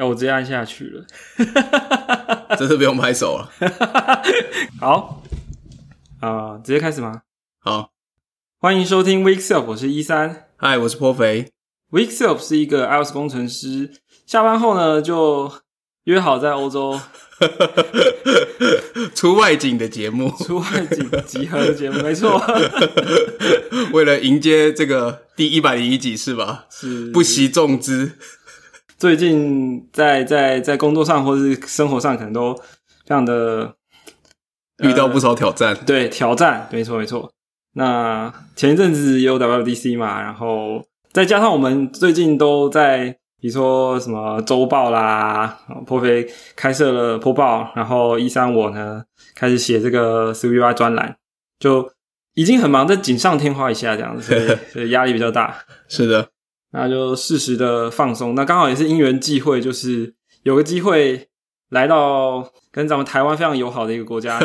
那我直接按下去了。真是不用拍手了。好，啊、直接开始吗？好，欢迎收听 Week Self，我是一三。嗨，我是颇肥。Week Self 是一个 iOS 工程师，下班后呢就约好在欧洲 出外景的节目，出外景集合的节目，没错，为了迎接这个第一百零一集是吧？是不惜重资。最近在在在工作上或是生活上，可能都非常的 遇到不少挑战，对挑战，没错没错。那前一阵子也有 WDC 嘛，然后再加上我们最近都在，比如说什么周报啦，破飞开设了破报，然后一三我呢开始写这个 C V I 专栏，就已经很忙，在锦上添花一下这样子，所以 压力比较大。是的，那就适时的放松。那刚好也是因缘际会，就是有个机会来到跟咱们台湾非常友好的一个国家，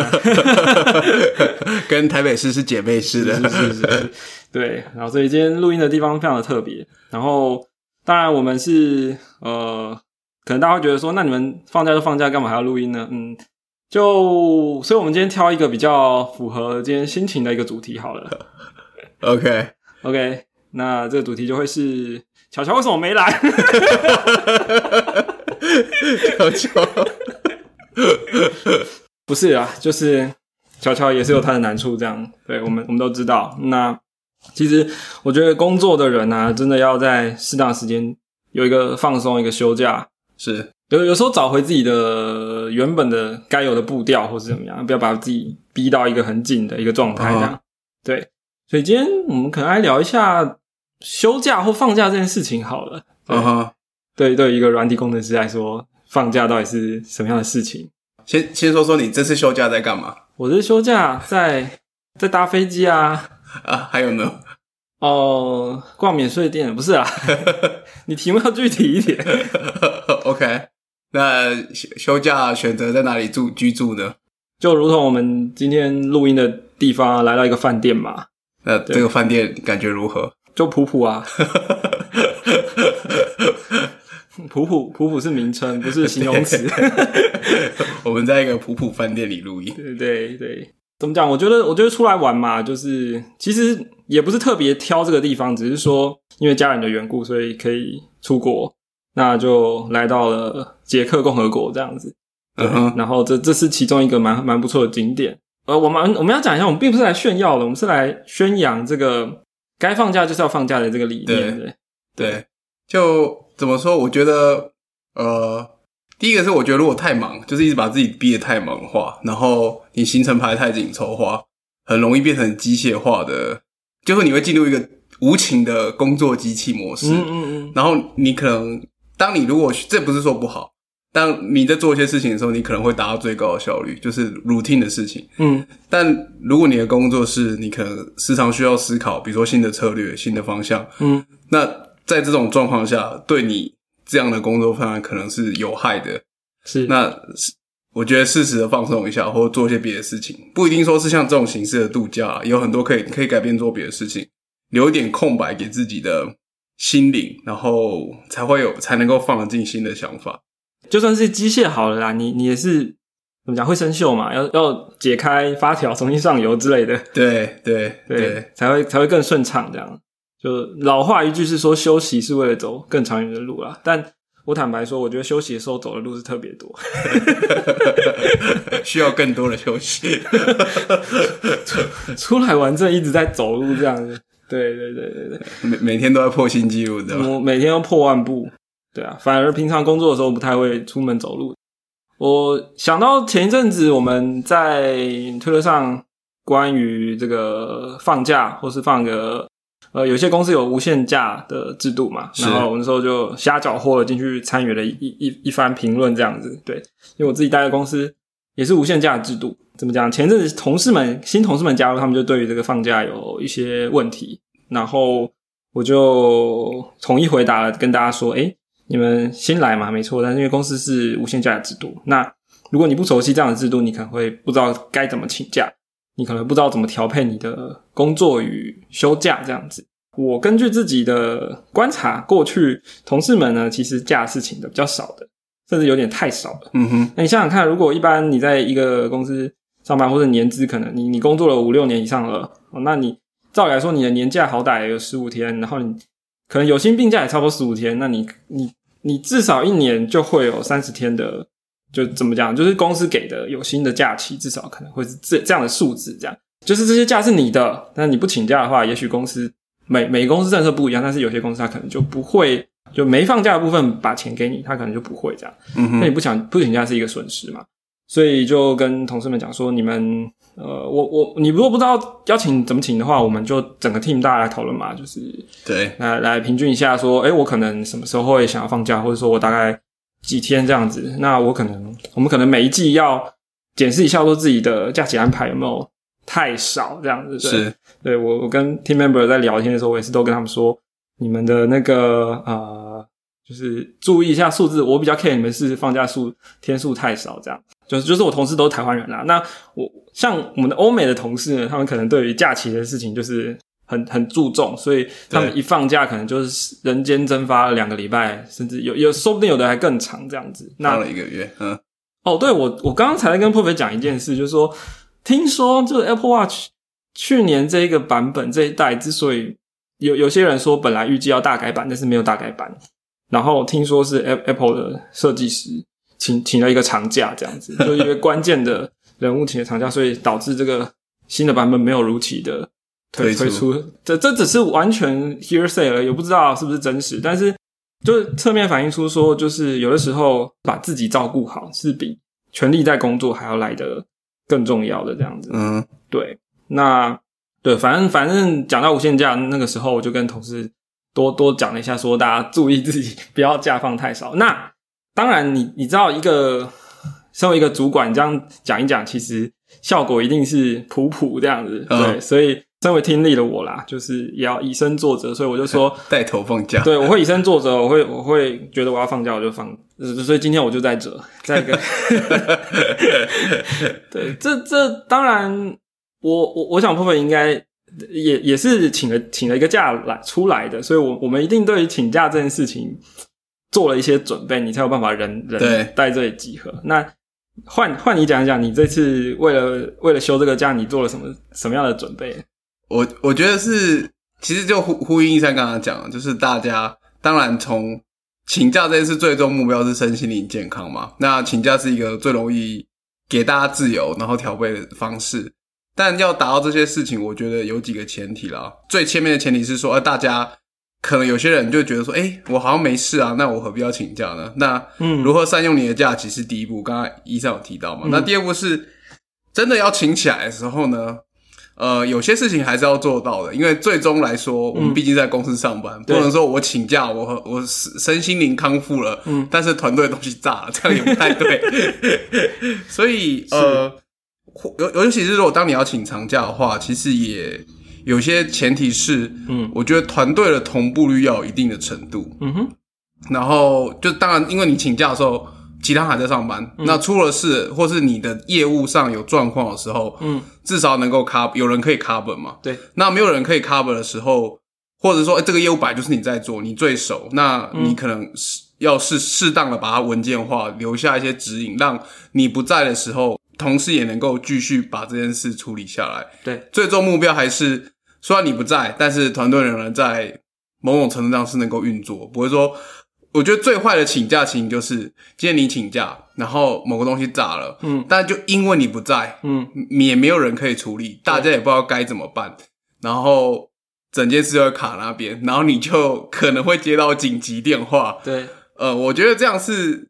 跟台北市是姐妹市的，是是是是，对。然后所以今天录音的地方非常的特别。然后当然我们是呃，可能大家会觉得说，那你们放假就放假，干嘛还要录音呢？嗯，就所以我们今天挑一个比较符合今天心情的一个主题好了。OK，OK，那这个主题就会是巧巧为什么没来？巧巧，不是啊，就是乔乔也是有他的难处，这样对我们我们都知道。那其实我觉得工作的人啊，真的要在适当的时间有一个放松，一个休假。是有有时候找回自己的原本的该有的步调，或是怎么样，不要把自己逼到一个很紧的一个状态，这样、对。所以今天我们可能来聊一下休假或放假这件事情好了。对嗯哼。对，对一个软体工程师来说，放假到底是什么样的事情？先先说说你这次休假在干嘛我这休假在在搭飞机啊，啊？还有呢？哦、逛免税店不是啊？你题目要具体一点。OK，那休休假选择在哪里住居住呢？就如同我们今天录音的地方、啊，来到一个饭店嘛，那这个饭店感觉如何？就普普啊。普普普普是名称，不是形容词。我们在一个普普饭店里录音。对对对，怎么讲？我觉得，我觉得出来玩嘛，就是其实也不是特别挑这个地方，只是说因为家人的缘故，所以可以出国，那就来到了捷克共和国这样子。对嗯哼，然后这这是其中一个蛮蛮不错的景点。呃，我们我们要讲一下，我们并不是来炫耀的，我们是来宣扬这个该放假就是要放假的这个理念。对，对，就怎么说？我觉得，呃，第一个是我觉得如果太忙，就是一直把自己逼得太忙的话，然后你行程排得太紧凑的话，很容易变成机械化的，就是你会进入一个无情的工作机器模式。嗯嗯嗯，然后你可能，当你如果这不是说不好，当你在做一些事情的时候，你可能会达到最高的效率，就是 routine 的事情。嗯但如果你的工作是你可能时常需要思考，比如说新的策略、新的方向，嗯那在这种状况下，对你这样的工作方案可能是有害的。是那是我觉得适时的放松一下，或做一些别的事情，不一定说是像这种形式的度假，有很多可以可以改变做别的事情，留一点空白给自己的心灵，然后才会有才能够放得进新的想法。就算是机械好了啦，你你也是怎么讲会生锈嘛，要要解开发条重新上油之类的，对对对，对，才会才会更顺畅。这样就老话一句是说，休息是为了走更长远的路啦。但我坦白说，我觉得休息的时候走的路是特别多。需要更多的休息。出来玩真的一直在走路这样子。对对对对对，每每天都在破新纪录，知道吗？我每天都破万步。对啊，反而平常工作的时候不太会出门走路。我想到前一阵子我们在推特上关于这个放假或是放个呃，有些公司有无限假的制度嘛，然后我那时候就瞎搅和了进去参与了一一一番评论这样子。对，因为我自己待的公司也是无限假制度。怎么讲？前阵子同事们新同事们加入，他们就对于这个放假有一些问题，然后我就统一回答了，跟大家说：，诶，你们新来嘛，没错，但是因为公司是无限假的制度，那如果你不熟悉这样的制度，你可能会不知道该怎么请假，你可能不知道怎么调配你的工作与休假这样子。我根据自己的观察，过去同事们呢，其实假是请的比较少的。甚至有点太少了。嗯哼，那你想想看，如果一般你在一个公司上班，或者年资可能你你工作了五六年以上了，哦，那你照理来说你的年假好歹有十五天，然后你可能有薪病假也差不多十五天，那你你你至少一年就会有三十天的，就怎么讲，就是公司给的有薪的假期，至少可能会是这这样的数字，这样就是这些假是你的，但你不请假的话，也许公司每每个公司政策不一样，但是有些公司它可能就不会。就没放假的部分把钱给你，他可能就不会这样。嗯哼，那你不想不请假是一个损失嘛？所以就跟同事们讲说，你们呃，我我你如果不知道邀请怎么请的话，我们就整个 team 大家来讨论嘛，就是对，来来平均一下，说，哎，我可能什么时候会想要放假，或者说我大概几天这样子。那我可能我们可能每一季要检视一下，说自己的假期安排有没有太少这样子。是，对我我跟 team member 在聊天的时候，我也是都跟他们说。你们的那个呃，就是注意一下数字。我比较 care 你们是放假数天数太少，这样。就是就是我同事都是台湾人啦。那我像我们的欧美的同事呢，他们可能对于假期的事情就是很很注重，所以他们一放假可能就是人间蒸发了两个礼拜，甚至有有说不定有的还更长这样子。放了一个月，嗯。哦，对我我刚刚才在跟破飞讲一件事，就是说，听说就是 Apple Watch 去年这一个版本这一代之所以。有有些人说本来预计要大改版，但是没有大改版。然后听说是 Apple 的设计师请请了一个长假，这样子，就因为关键的人物请了长假，所以导致这个新的版本没有如期的推推出。这这只是完全 hearsay 了，也，不知道是不是真实。但是就是侧面反映出说，就是有的时候把自己照顾好是比全力在工作还要来的更重要的这样子。嗯，对，那。对，反正反正讲到无限假那个时候，我就跟同事多多讲了一下，说大家注意自己不要假放太少。那当然，你你知道，一个身为一个主管这样讲一讲，其实效果一定是普普这样子。对，所以身为听力的我啦，就是也要以身作则，所以我就说 带头放假。对，我会以身作则，我会我会觉得我要放假，我就放。所以今天我就在这，在一个。对，这这当然。我我我想部分应该也也是请了请了一个假来出来的，所以，我我们一定对于请假这件事情做了一些准备，你才有办法人人在这里集合。那换换你讲一讲，你这次为了为了休这个假，你做了什么什么样的准备？我我觉得是，其实就呼呼应一下刚刚讲，就是大家当然从请假这件事最终目标是身心灵健康嘛。那请假是一个最容易给大家自由然后调配的方式。但要达到这些事情，我觉得有几个前提啦。最前面的前提是说，呃，大家可能有些人就觉得说，哎，我好像没事啊，那我何必要请假呢？那嗯，如何善用你的假期是第一步，刚刚医生有提到嘛？那第二步是真的要请起来的时候呢，呃，有些事情还是要做到的，因为最终来说，我们毕竟在公司上班，不能说我请假，我我身心灵康复了，嗯，但是团队东西炸了，这样也不太对。所以呃。尤尤其是如果当你要请长假的话，其实也有些前提是，嗯，我觉得团队的同步率要有一定的程度，嗯哼。然后就当然，因为你请假的时候，其他还在上班，那出了事或是你的业务上有状况的时候，嗯，至少能够 cover，有人可以 cover 嘛？对。那没有人可以 cover 的时候，或者说这个业务本来就是你在做，你最熟，那你可能是要是适当的把它文件化，留下一些指引，让你不在的时候。同事也能够继续把这件事处理下来。对，最终目标还是虽然你不在，但是团队仍然在某种程度上是能够运作。不会说，我觉得最坏的请假情形就是，今天你请假，然后某个东西炸了，嗯，但就因为你不在，嗯，也没有人可以处理，大家也不知道该怎么办，然后整件事就会卡那边，然后你就可能会接到紧急电话。对，呃，我觉得这样是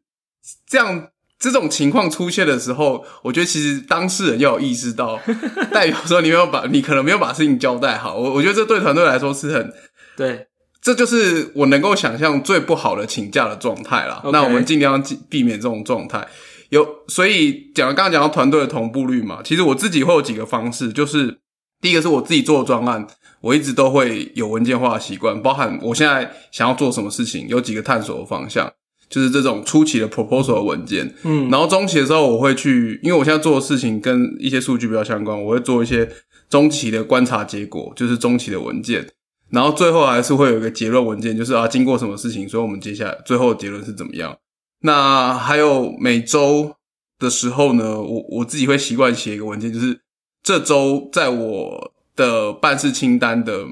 这样。这种情况出现的时候，我觉得其实当事人要有意识到，代表说你没有把你可能没有把事情交代好。我我觉得这对团队来说是很对，这就是我能够想象最不好的请假的状态了。那我们尽量避免这种状态。有所以讲刚刚讲到团队的同步率嘛，其实我自己会有几个方式，就是第一个是我自己做的专案，我一直都会有文件化的习惯，包含我现在想要做什么事情，有几个探索的方向。就是这种初期的 proposal 的文件，嗯，然后中期的时候我会去，因为我现在做的事情跟一些数据比较相关，我会做一些中期的观察结果，就是中期的文件，然后最后还是会有一个结论文件，就是啊经过什么事情，所以我们接下来最后的结论是怎么样。那还有每周的时候呢，我我自己会习惯写一个文件，就是这周在我的办事清单的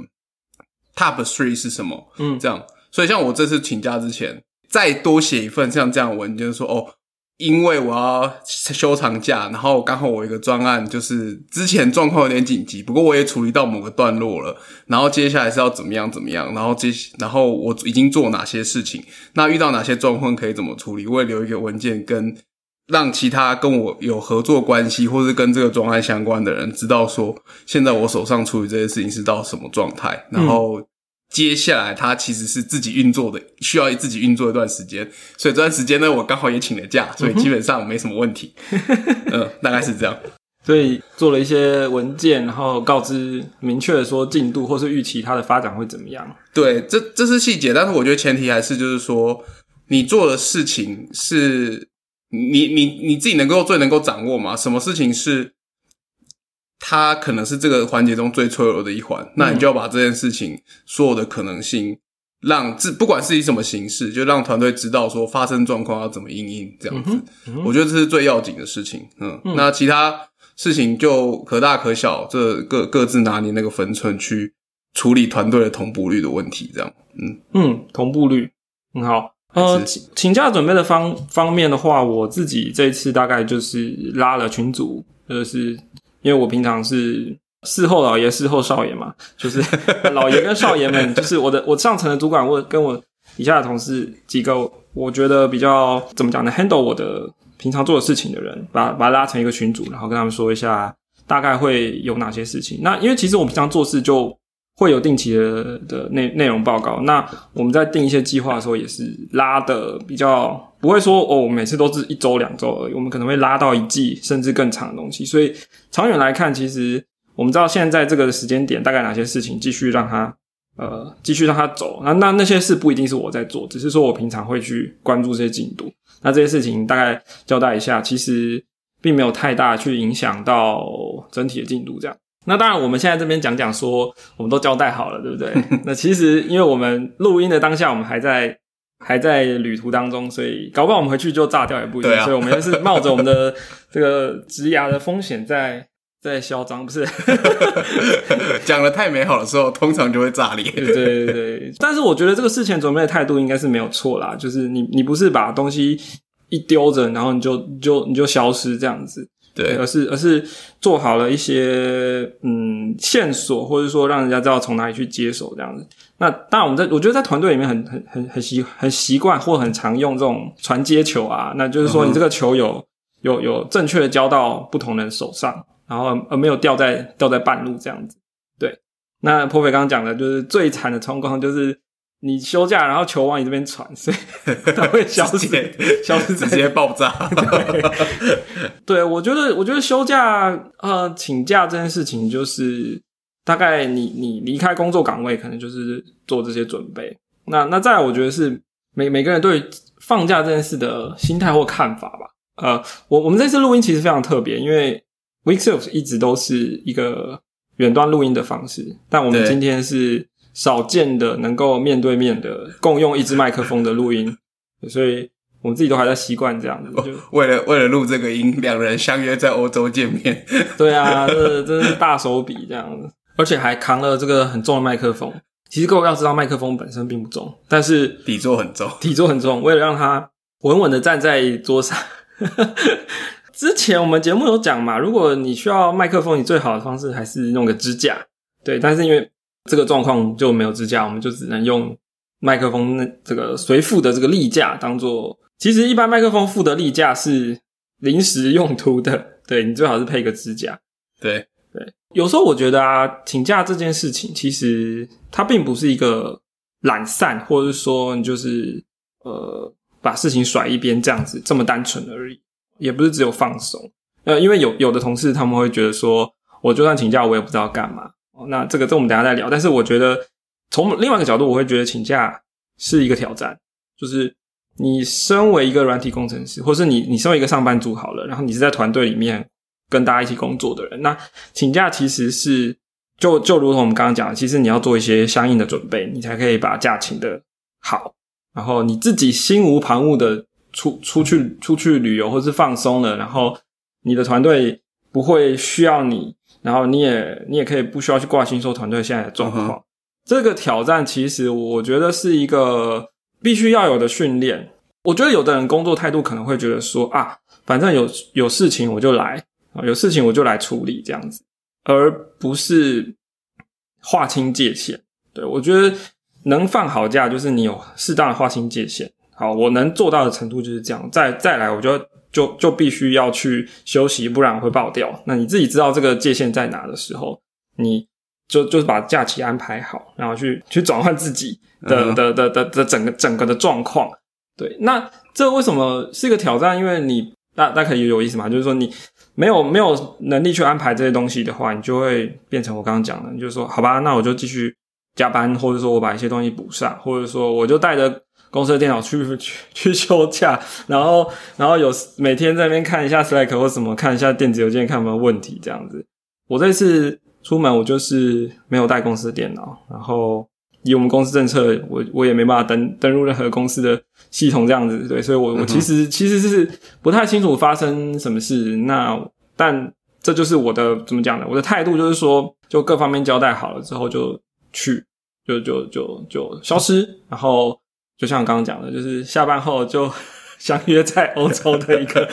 top three 是什么？嗯这样。所以像我这次请假之前，再多写一份像这样的文件，说哦，因为我要休长假，然后刚好我一个专案，就是之前状况有点紧急，不过我也处理到某个段落了，然后接下来是要怎么样怎么样，然后接然后我已经做哪些事情，那遇到哪些状况可以怎么处理，我也留一个文件跟。让其他跟我有合作关系，或是跟这个专案相关的人知道说，现在我手上处理这些事情是到什么状态，然后接下来他其实是自己运作的，需要自己运作一段时间，所以这段时间呢，我刚好也请了假，所以基本上没什么问题。嗯，大概是这样。所以做了一些文件，然后告知明确的说进度或是预期它的发展会怎么样。对，这这是细节，但是我觉得前提还是就是说，你做的事情是你你你自己能够最能够掌握嘛？什么事情是它可能是这个环节中最脆弱的一环，那你就要把这件事情所有的可能性，让自不管是以什么形式，就让团队知道说发生状况要怎么应应，这样子，我觉得这是最要紧的事情。嗯，那其他事情就可大可小，这各各自拿捏那个分寸去处理团队的同步率的问题，这样。嗯嗯，同步率很好。呃，请请假准备的方方面的话，我自己这一次大概就是拉了群组，就是因为我平常是事后老爷，事后少爷嘛，就是老爷跟少爷们，就是我的我上层的主管，我跟我底下的同事几个，我觉得比较怎么讲呢？handle 我的平常做的事情的人，把把他拉成一个群组，然后跟他们说一下大概会有哪些事情。那因为其实我平常做事就。会有定期的的内内容报告。那我们在定一些计划的时候，也是拉的比较不会说哦，每次都是一周两周而已。我们可能会拉到一季甚至更长的东西。所以长远来看，其实我们知道现在这个时间点大概哪些事情继续让它呃继续让它走。那那那些事不一定是我在做，只是说我平常会去关注这些进度。那这些事情大概交代一下，其实并没有太大去影响到整体的进度，这样。那当然，我们现在这边讲讲说，我们都交代好了，对不对？那其实，因为我们录音的当下，我们还在还在旅途当中，所以搞不好我们回去就炸掉也不一定。啊、所以我们也是冒着我们的这个职涯的风险，在 在嚣张，不是？讲的太美好的时候，通常就会炸裂。对对对。但是我觉得这个事前准备的态度应该是没有错啦，就是你你不是把东西一丢着，然后你就就你就消失这样子。对，而是而是做好了一些嗯线索，或者说让人家知道从哪里去接手这样子。那当然，我们在我觉得在团队里面很很很很习很习惯或很常用这种传接球啊，那就是说你这个球有有有正确的交到不同人手上，然后而没有掉在掉在半路这样子。对，那破飞刚刚讲的就是最惨的状况就是。你休假，然后球往你这边传，所以 它会消失，消失直接爆炸。对，对我觉得，我觉得休假呃请假这件事情，就是大概你你离开工作岗位，可能就是做这些准备。那那再来，我觉得是每每个人对放假这件事的心态或看法吧。呃，我我们这次录音其实非常特别，因为 Weekself 一直都是一个远端录音的方式，但我们今天是。少见的能够面对面的共用一支麦克风的录音，所以我们自己都还在习惯这样子。就为了为了录这个音，两人相约在欧洲见面。对啊，这真是大手笔这样子，而且还扛了这个很重的麦克风。其实各位要知道，麦克风本身并不重，但是底座很重，底座很重。为了让它稳稳的站在桌上，之前我们节目有讲嘛，如果你需要麦克风，你最好的方式还是弄个支架。对，但是因为这个状况就没有支架，我们就只能用麦克风那这个随附的这个立架当做。其实一般麦克风附的立架是临时用途的，对你最好是配个支架。对对，有时候我觉得啊，请假这件事情其实它并不是一个懒散，或者是说你就是呃把事情甩一边这样子这么单纯而已，也不是只有放松。呃，因为有有的同事他们会觉得说，我就算请假，我也不知道干嘛。那这个这我们等下再聊，但是我觉得从另外一个角度，我会觉得请假是一个挑战。就是你身为一个软体工程师，或是你你身为一个上班族好了，然后你是在团队里面跟大家一起工作的人，那请假其实是就就如同我们刚刚讲的，其实你要做一些相应的准备，你才可以把假请的好，然后你自己心无旁骛的出出去出去旅游或是放松了，然后你的团队不会需要你，然后你也你也可以不需要去挂心说团队现在的状况。嗯这个挑战其实我觉得是一个必须要有的训练。我觉得有的人工作态度可能会觉得说啊，反正有有事情我就来啊，有事情我就来处理这样子，而不是划清界限。对我觉得能放好假，就是你有适当的划清界限。好，我能做到的程度就是这样。再再来，我就就就必须要去休息，不然会爆掉。那你自己知道这个界限在哪的时候，你就就是把假期安排好，然后去去转换自己的、嗯的的的的整个整个的状况。对，那这为什么是一个挑战？因为你大大家可以有意思嘛，就是说你没有没有能力去安排这些东西的话，你就会变成我刚刚讲的，你就说好吧，那我就继续加班，或者说我把一些东西补上，或者说我就带着公司的电脑去去去休假，然后 然后有每天在那边看一下 Slack 或什么，看一下电子邮件，看有没有问题这样子。我这次出门我就是没有带公司的电脑，然后以我们公司政策，我我也没办法登登入任何公司的系统这样子，对，所以我我其实、其实是不太清楚发生什么事。那但这就是我的怎么讲呢？我的态度就是说，就各方面交代好了之后就去，就就就就消失，然后就像刚刚讲的，就是下班后就 相约在欧洲的一个，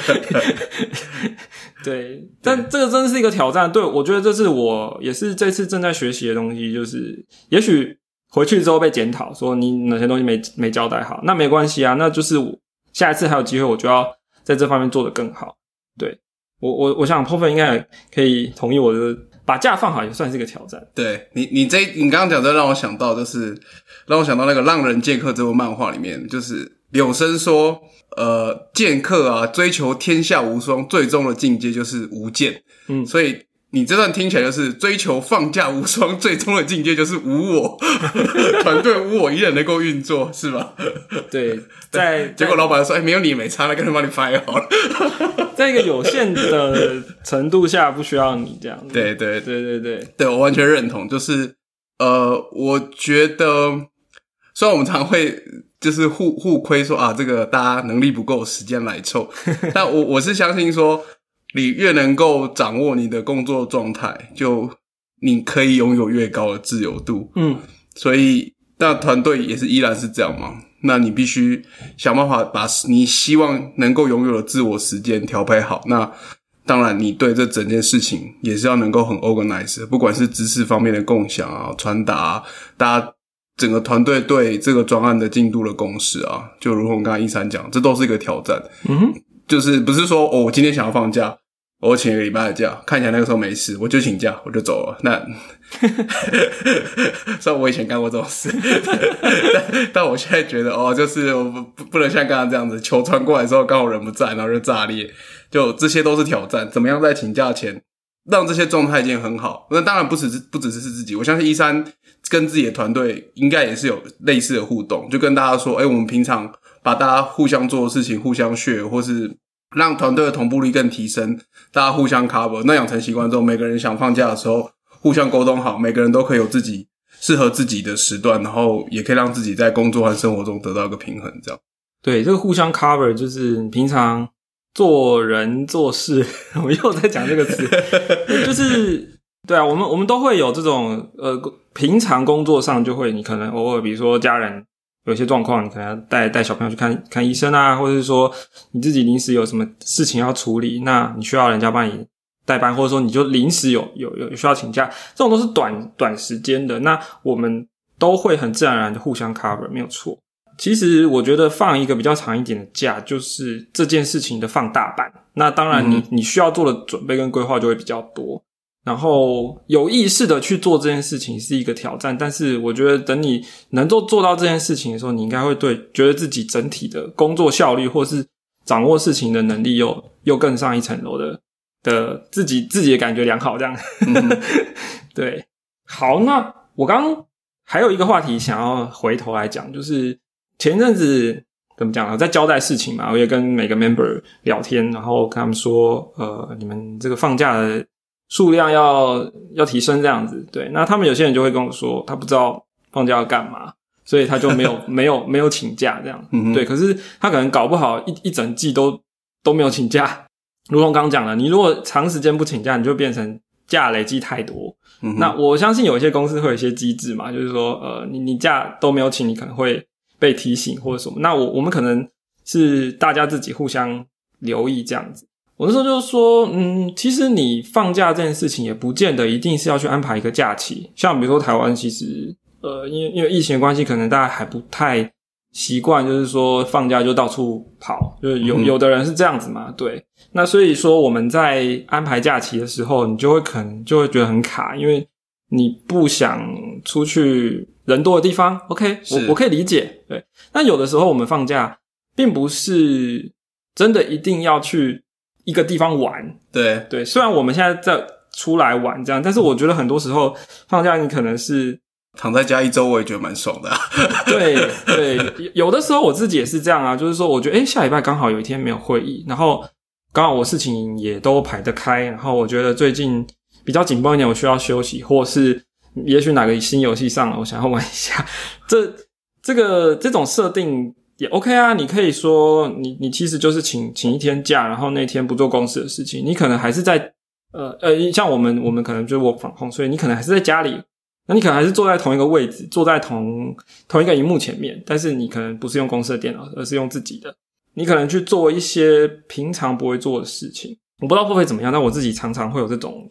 对，但这个真的是一个挑战。对我觉得这是我也是这次正在学习的东西，就是也许回去之后被检讨，说你哪些东西没没交代好，那没关系啊，那就是我下一次还有机会，我就要在这方面做得更好。对我我我想 p o f 应该也可以同意我的，把假放好也算是一个挑战。对你，你这你刚刚讲的让我想到，就是让我想到那个《浪人剑客》这部漫画里面，就是柳生说，呃，剑客啊，追求天下无双，最终的境界就是无剑。嗯所以你这段听起来就是追求放假无双，最终的境界就是无我，团队无我依然能够运作，是吧？对，在结果老板说：“哎、没有你没差了，干脆帮你拍好了。在一个有限的程度下，不需要你这样子。对”对对对对，对，我完全认同。就是呃，我觉得虽然我们常会就是互互亏说啊，这个大家能力不够，时间来凑，但我我是相信说，你越能够掌握你的工作状态，就你可以拥有越高的自由度。嗯，所以那团队也是依然是这样嘛？那你必须想办法把你希望能够拥有的自我时间调配好。那当然，你对这整件事情也是要能够很 organize，不管是知识方面的共享啊、传达、啊，大家整个团队对这个专案的进度的共识啊，就如同刚才一三讲，这都是一个挑战。嗯哼，就是不是说哦，我今天想要放假，我请一个礼拜的假，看起来那个时候没事，我就请假，我就走了。那 虽然我以前干过这种事，但但我现在觉得哦，就是我不不不能像刚刚这样子，球传过来的时候刚好人不在，然后就炸裂，就这些都是挑战。怎么样在请假前让这些状态已经很好？那当然不只是不只是自己，我相信一三跟自己的团队应该也是有类似的互动，就跟大家说，哎、我们平常把大家互相做的事情互相 share，或是让团队的同步率更提升，大家互相 cover。那养成习惯之后，每个人想放假的时候互相沟通好，每个人都可以有自己适合自己的时段，然后也可以让自己在工作和生活中得到一个平衡。这样，对，这个互相 cover 就是平常做人做事，我又在讲这个词，就是对啊，我们我们都会有这种呃，平常工作上就会，你可能偶尔比如说家人有些状况，你可能要带带小朋友去看看医生啊，或者是说你自己临时有什么事情要处理，那你需要人家帮你代班，或者说你就临时有有有需要请假，这种都是短短时间的，那我们都会很自然而然的互相 cover，没有错。其实我觉得放一个比较长一点的假，就是这件事情的放大版。那当然你，你、你需要做的准备跟规划就会比较多。然后有意识的去做这件事情是一个挑战，但是我觉得等你能够做到这件事情的时候，你应该会对觉得自己整体的工作效率或是掌握事情的能力又 又更上一层楼的的自己自己的感觉良好，这样。对，好，那我刚还有一个话题想要回头来讲，就是前阵子怎么讲啊，在交代事情嘛，我也跟每个 member 聊天，然后跟他们说，呃，你们这个放假的数量要要提升这样子。对，那他们有些人就会跟我说，他不知道放假要干嘛，所以他就没有 没有没有请假这样。嗯哼对，可是他可能搞不好一一整季都都没有请假。如同刚刚讲了，你如果长时间不请假，你就变成假累积太多。嗯那我相信有一些公司会有一些机制嘛，就是说，呃，你你假都没有请，你可能会被提醒或者什么。那我我们可能是大家自己互相留意这样子。我那时候就是说，嗯，其实你放假这件事情也不见得一定是要去安排一个假期。像比如说台湾，其实呃，因为因为疫情的关系，可能大家还不太习惯，就是说放假就到处跑，就是有嗯有的人是这样子嘛，对。那所以说我们在安排假期的时候，你就会可能就会觉得很卡，因为你不想出去人多的地方。OK，我我可以理解，对。那有的时候我们放假，并不是真的一定要去一个地方玩，对，对。虽然我们现在在出来玩这样，但是我觉得很多时候放假你可能是躺在家一周，我也觉得蛮爽的、啊。对 对，有的时候我自己也是这样啊，就是说，我觉得诶下礼拜刚好有一天没有会议，然后刚好我事情也都排得开，然后我觉得最近比较紧绷一点，我需要休息，或是也许哪个新游戏上了，我想要玩一下，这这个这种设定也 OK 啊。你可以说你你其实就是请请一天假，然后那天不做公司的事情，你可能还是在呃呃，像我们我们可能就我防控，所以你可能还是在家里。那你可能还是坐在同一个位置，坐在同同一个荧幕前面，但是你可能不是用公司的电脑，而是用自己的。你可能去做一些平常不会做的事情。我不知道会不会怎么样，但我自己常常会有这种，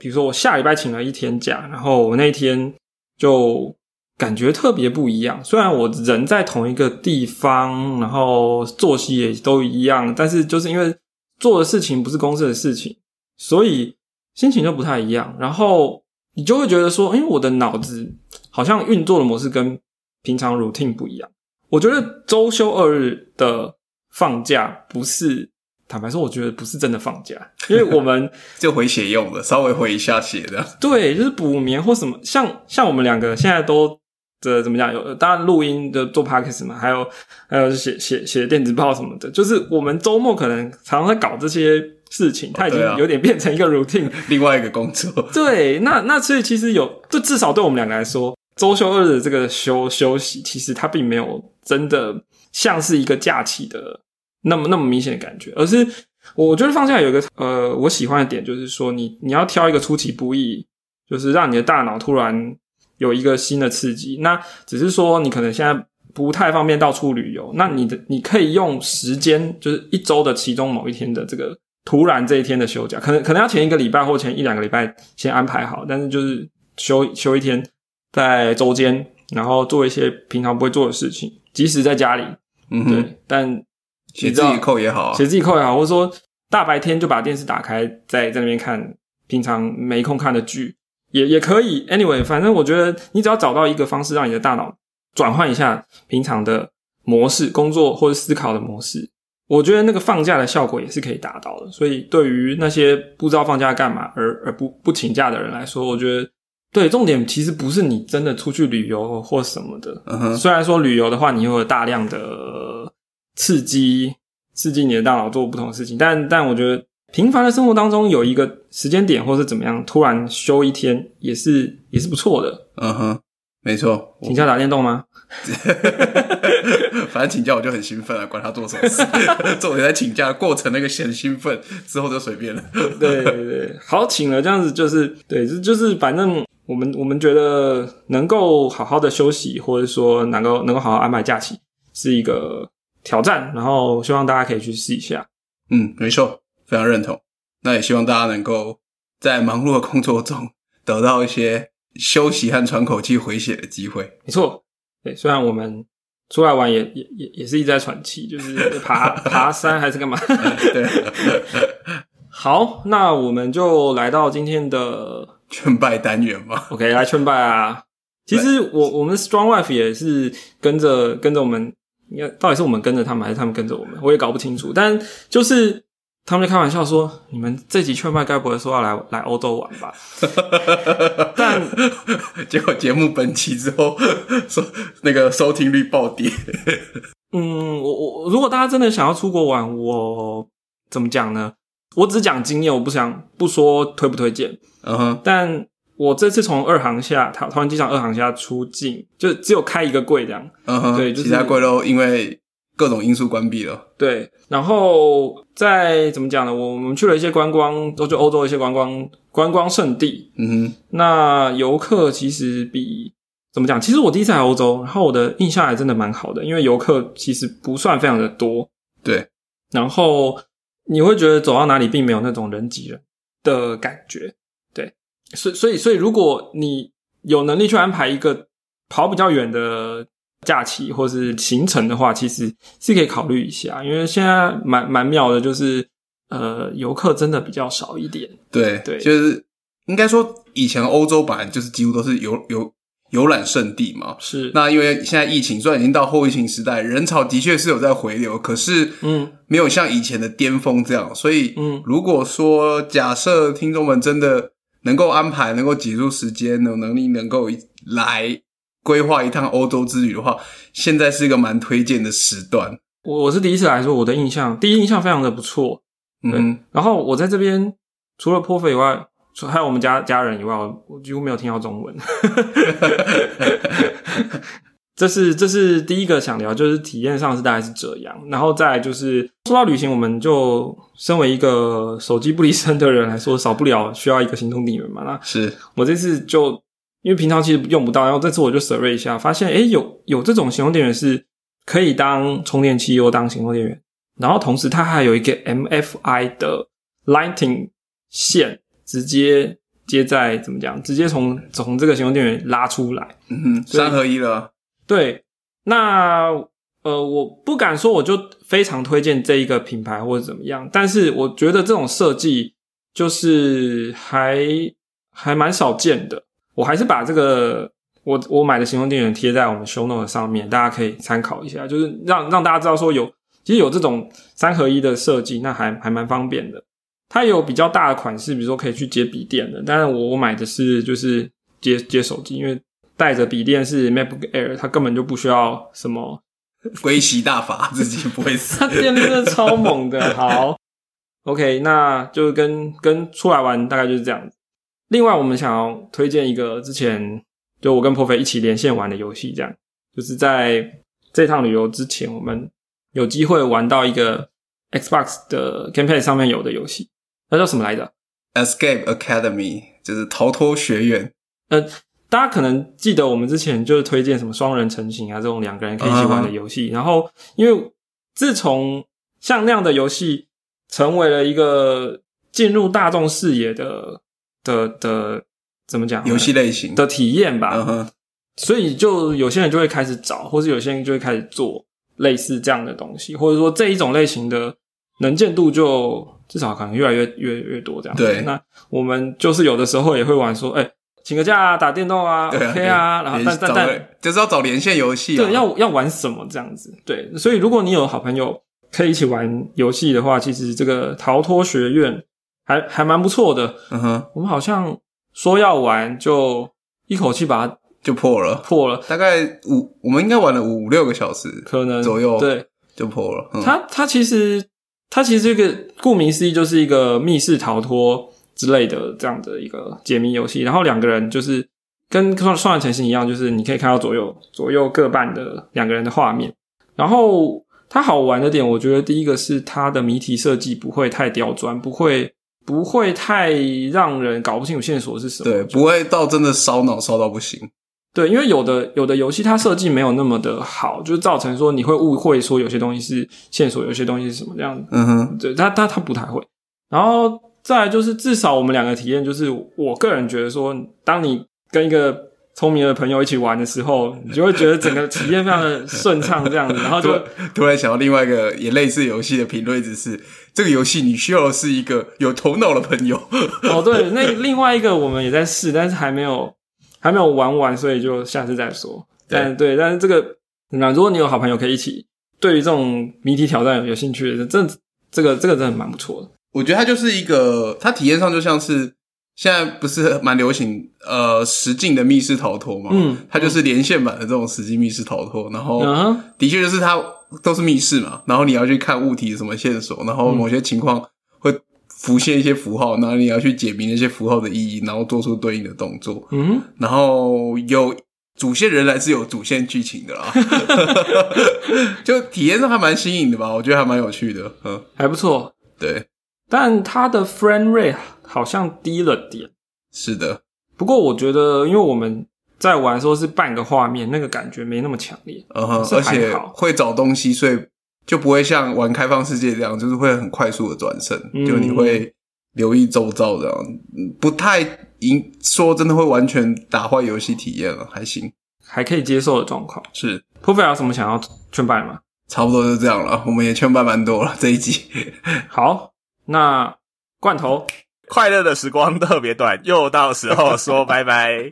比如说我下礼拜请了一天假，然后我那一天就感觉特别不一样。虽然我人在同一个地方，然后作息也都一样，但是就是因为做的事情不是公司的事情，所以心情就不太一样。然后你就会觉得说，哎，我的脑子好像运作的模式跟平常 routine 不一样。我觉得周休二日的放假不是，坦白说，我觉得不是真的放假，因为我们 就回血用的，稍微回一下血的。对就是补眠或什么，像像我们两个现在都这怎么讲？有当然录音的做 podcast 嘛，还有还有写写写电子报什么的，就是我们周末可能常常在搞这些事情，它已经有点变成一个 routine。另外一个工作，对，那那所以其实有，就至少对我们两个来说，周休二日的这个休休息，其实它并没有真的像是一个假期的那么那么明显的感觉，而是我觉得放假有一个呃我喜欢的点，就是说你你要挑一个出其不意，就是让你的大脑突然有一个新的刺激。那只是说你可能现在不太方便到处旅游，那你的你可以用时间，就是一周的其中某一天的这个突然这一天的休假，可能可能要前一个礼拜或前一两个礼拜先安排好，但是就是休休一天在周间，然后做一些平常不会做的事情，即使在家里，嗯哼，对，但写自己扣也好啊写。自己扣也好，或者说大白天就把电视打开，在在那边看平常没空看的剧，也也可以。Anyway，反正我觉得你只要找到一个方式，让你的大脑转换一下平常的模式，工作或者思考的模式，我觉得那个放假的效果也是可以达到的。所以对于那些不知道放假干嘛而而不不请假的人来说，我觉得。对，重点其实不是你真的出去旅游或什么的，嗯哼，虽然说旅游的话，你会有大量的刺激，刺激你的大脑做不同的事情，但但我觉得平凡的生活当中有一个时间点，或是怎么样，突然休一天，也是也是不错的。嗯哼，没错。请假打电动吗？反正请假我就很兴奋啊，管他做什么事，重点在请假的过程那个很兴奋，之后就随便了。对对对，好，请了，这样子就是对，就就是反正我们我们觉得能够好好的休息，或者说能够能够好好安排假期，是一个挑战，然后希望大家可以去试一下。嗯，没错，非常认同。那也希望大家能够在忙碌的工作中得到一些休息和喘口气、回血的机会。没错，对，虽然我们出来玩也也也也是一直在喘气，就是爬 爬山还是干嘛。对，好，那我们就来到今天的劝败单元吧。OK 来劝败啊。其实我我们 Strong Life 也是跟着跟着我们，应该到底是我们跟着他们还是他们跟着我们，我也搞不清楚。但就是他们就开玩笑说，你们这集劝败该不会说要来来欧洲玩吧？但结果节目本期之后，收那个收听率暴跌。嗯，我我如果大家真的想要出国玩，我怎么讲呢？我只讲经验，我不想不说推不推荐。嗯哼，但我这次从二航下桃桃园机场二航下出境，就只有开一个柜这样。嗯哼，对就是其他柜都因为各种因素关闭了。对，然后再怎么讲呢？我们去了一些观光，都就欧洲一些观光观光胜地。嗯哼，那游客其实比怎么讲？其实我第一次来欧洲，然后我的印象还真的蛮好的，因为游客其实不算非常的多。对，然后你会觉得走到哪里并没有那种人挤人的感觉，对，所以所以所以如果你有能力去安排一个跑比较远的假期或是行程的话，其实是可以考虑一下，因为现在蛮蛮妙的，就是呃游客真的比较少一点，对，对就是应该说，以前欧洲版就是几乎都是游游游览胜地嘛。是那因为现在疫情虽然已经到后疫情时代，人潮的确是有在回流，可是嗯没有像以前的巅峰这样。所以，嗯如果说假设听众们真的能够安排、能够挤出时间、有能力能够来规划一趟欧洲之旅的话，现在是一个蛮推荐的时段。我我是第一次来说，我的印象第一印象非常的不错，嗯然后我在这边除了破费以外，除还有我们家家人以外，我我几乎没有听到中文。这是这是第一个想聊，就是体验上是大概是这样，然后再来就是说到旅行，我们就身为一个手机不离身的人来说，少不了需要一个行动电源嘛。那是我这次就因为平常其实用不到，然后这次我就 survey 一下，发现诶有有这种行动电源是可以当充电器又当行动电源，然后同时它还有一个 MFI 的 Lightning 线，直接接在怎么讲？直接从从这个行动电源拉出来。嗯哼，三合一了。对，那呃，我不敢说我就非常推荐这一个品牌或者怎么样，但是我觉得这种设计就是还还蛮少见的。我还是把这个我我买的行动电源贴在我们 show note 上面，大家可以参考一下，就是让让大家知道说有其实有这种三合一的设计，那还还蛮方便的。它有比较大的款式，比如说可以去接笔电的，但是我我买的是就是接接手机，因为带着笔电是 MacBook Air，它根本就不需要什么，归习大法，自己不会死 它。电力真的超猛的。好，OK，那就跟跟出来玩大概就是这样子。另外，我们想要推荐一个之前就我跟破飞一起连线玩的游戏，这样就是在这趟旅游之前，我们有机会玩到一个 Xbox 的 Gamepad 上面有的游戏，那叫什么来着？Escape Academy 就是逃脱学院。呃，大家可能记得我们之前就是推荐什么双人成行啊这种两个人可以一起玩的游戏，然后因为自从像那样的游戏成为了一个进入大众视野的的的怎么讲游戏类型的体验吧，嗯哼，所以就有些人就会开始找，或是有些人就会开始做类似这样的东西，或者说这一种类型的能见度就至少可能越来越越越多这样。对那我们就是有的时候也会玩说，哎、请个假啊，打电动啊，OK 啊，然后但但但就是要找连线游戏啊。对要要玩什么这样子？对，所以如果你有好朋友可以一起玩游戏的话，其实这个逃脱学院还还蛮不错的。嗯哼，我们好像说要玩，就一口气把它就破了，破了，大概五，我们应该玩了五六个小时可能左右，，对。就破了。嗯、它它其实它其实这个顾名思义就是一个密室逃脱之类的这样的一个解谜游戏，然后两个人就是跟双双人成行一样，就是你可以看到左右左右各半的两个人的画面。然后它好玩的点，我觉得第一个是它的谜题设计不会太刁钻，不会不会太让人搞不清楚线索是什么。对，不会到真的烧脑烧到不行。对，因为有的有的游戏它设计没有那么的好，就是造成说你会误会说有些东西是线索，有些东西是什么这样子。嗯哼，对他他他不太会。然后再来就是，至少我们两个体验就是，我个人觉得说，当你跟一个聪明的朋友一起玩的时候，你就会觉得整个体验非常的顺畅，这样子。然后就 突突然想到另外一个也类似游戏的评论，只是这个游戏你需要的是一个有头脑的朋友。哦，对，那另外一个我们也在试，但是还没有还没有玩完，所以就下次再说。但对，但是这个那如果你有好朋友可以一起，对于这种谜题挑战有有兴趣的，这这个这个真的蛮不错的。我觉得它就是一个，它体验上就像是现在不是蛮流行呃实境的密室逃脱嘛，嗯它就是连线版的这种实境密室逃脱，然后的确就是它都是密室嘛，然后你要去看物体什么线索，然后某些情况会浮现一些符号，然后你要去解明那些符号的意义，然后做出对应的动作。嗯，然后有主线仍然是有主线剧情的啦，就体验上还蛮新颖的吧，我觉得还蛮有趣的。嗯，还不错，对，但它的 frame rate 好像低了点。是的，不过我觉得，因为我们在玩的时候是半个画面，那个感觉没那么强烈。嗯哼，而且会找东西，所以就不会像玩开放世界这样，就是会很快速的转身，嗯就你会留意周遭这样，嗯不太影说真的会完全打坏游戏体验了，还行，还可以接受的状况。是 o f i 有什么想要劝败吗？差不多就这样了。我们也劝败蛮多了这一集，好，那罐头，快乐的时光特别短，又到时候说拜拜。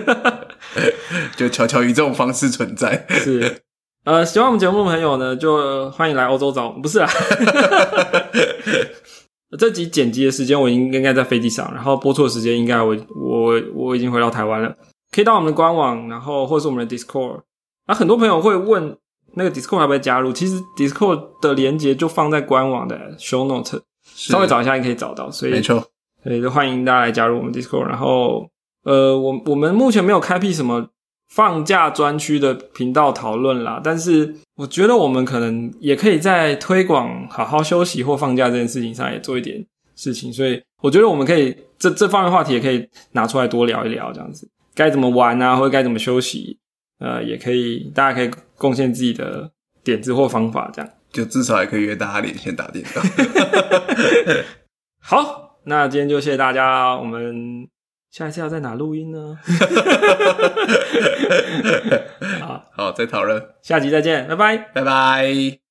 就悄悄以这种方式存在。是呃，喜欢我们节目的朋友呢，就欢迎来欧洲找我们。不是啊，这集剪辑的时间我应应该在飞机上，然后播出的时间应该我我我已经回到台湾了。可以到我们的官网，然后或是我们的 Discord。啊，很多朋友会问那个 Discord 要不要加入？其实 Discord 的连接就放在官网的 Show Note，是稍微找一下也可以找到。所以没错，所以就欢迎大家来加入我们 Discord。然后，呃，我我们目前没有开辟什么放假专区的频道讨论啦，但是我觉得我们可能也可以在推广好好休息或放假这件事情上也做一点事情。所以我觉得我们可以这这方面话题也可以拿出来多聊一聊，这样子该怎么玩啊，或者该怎么休息，呃，也可以大家可以贡献自己的点子或方法，这样。就至少也可以约大家连线打电话。好，那今天就谢谢大家，我们下一次要在哪录音呢？好，好，再讨论，下集再见，拜拜。拜拜。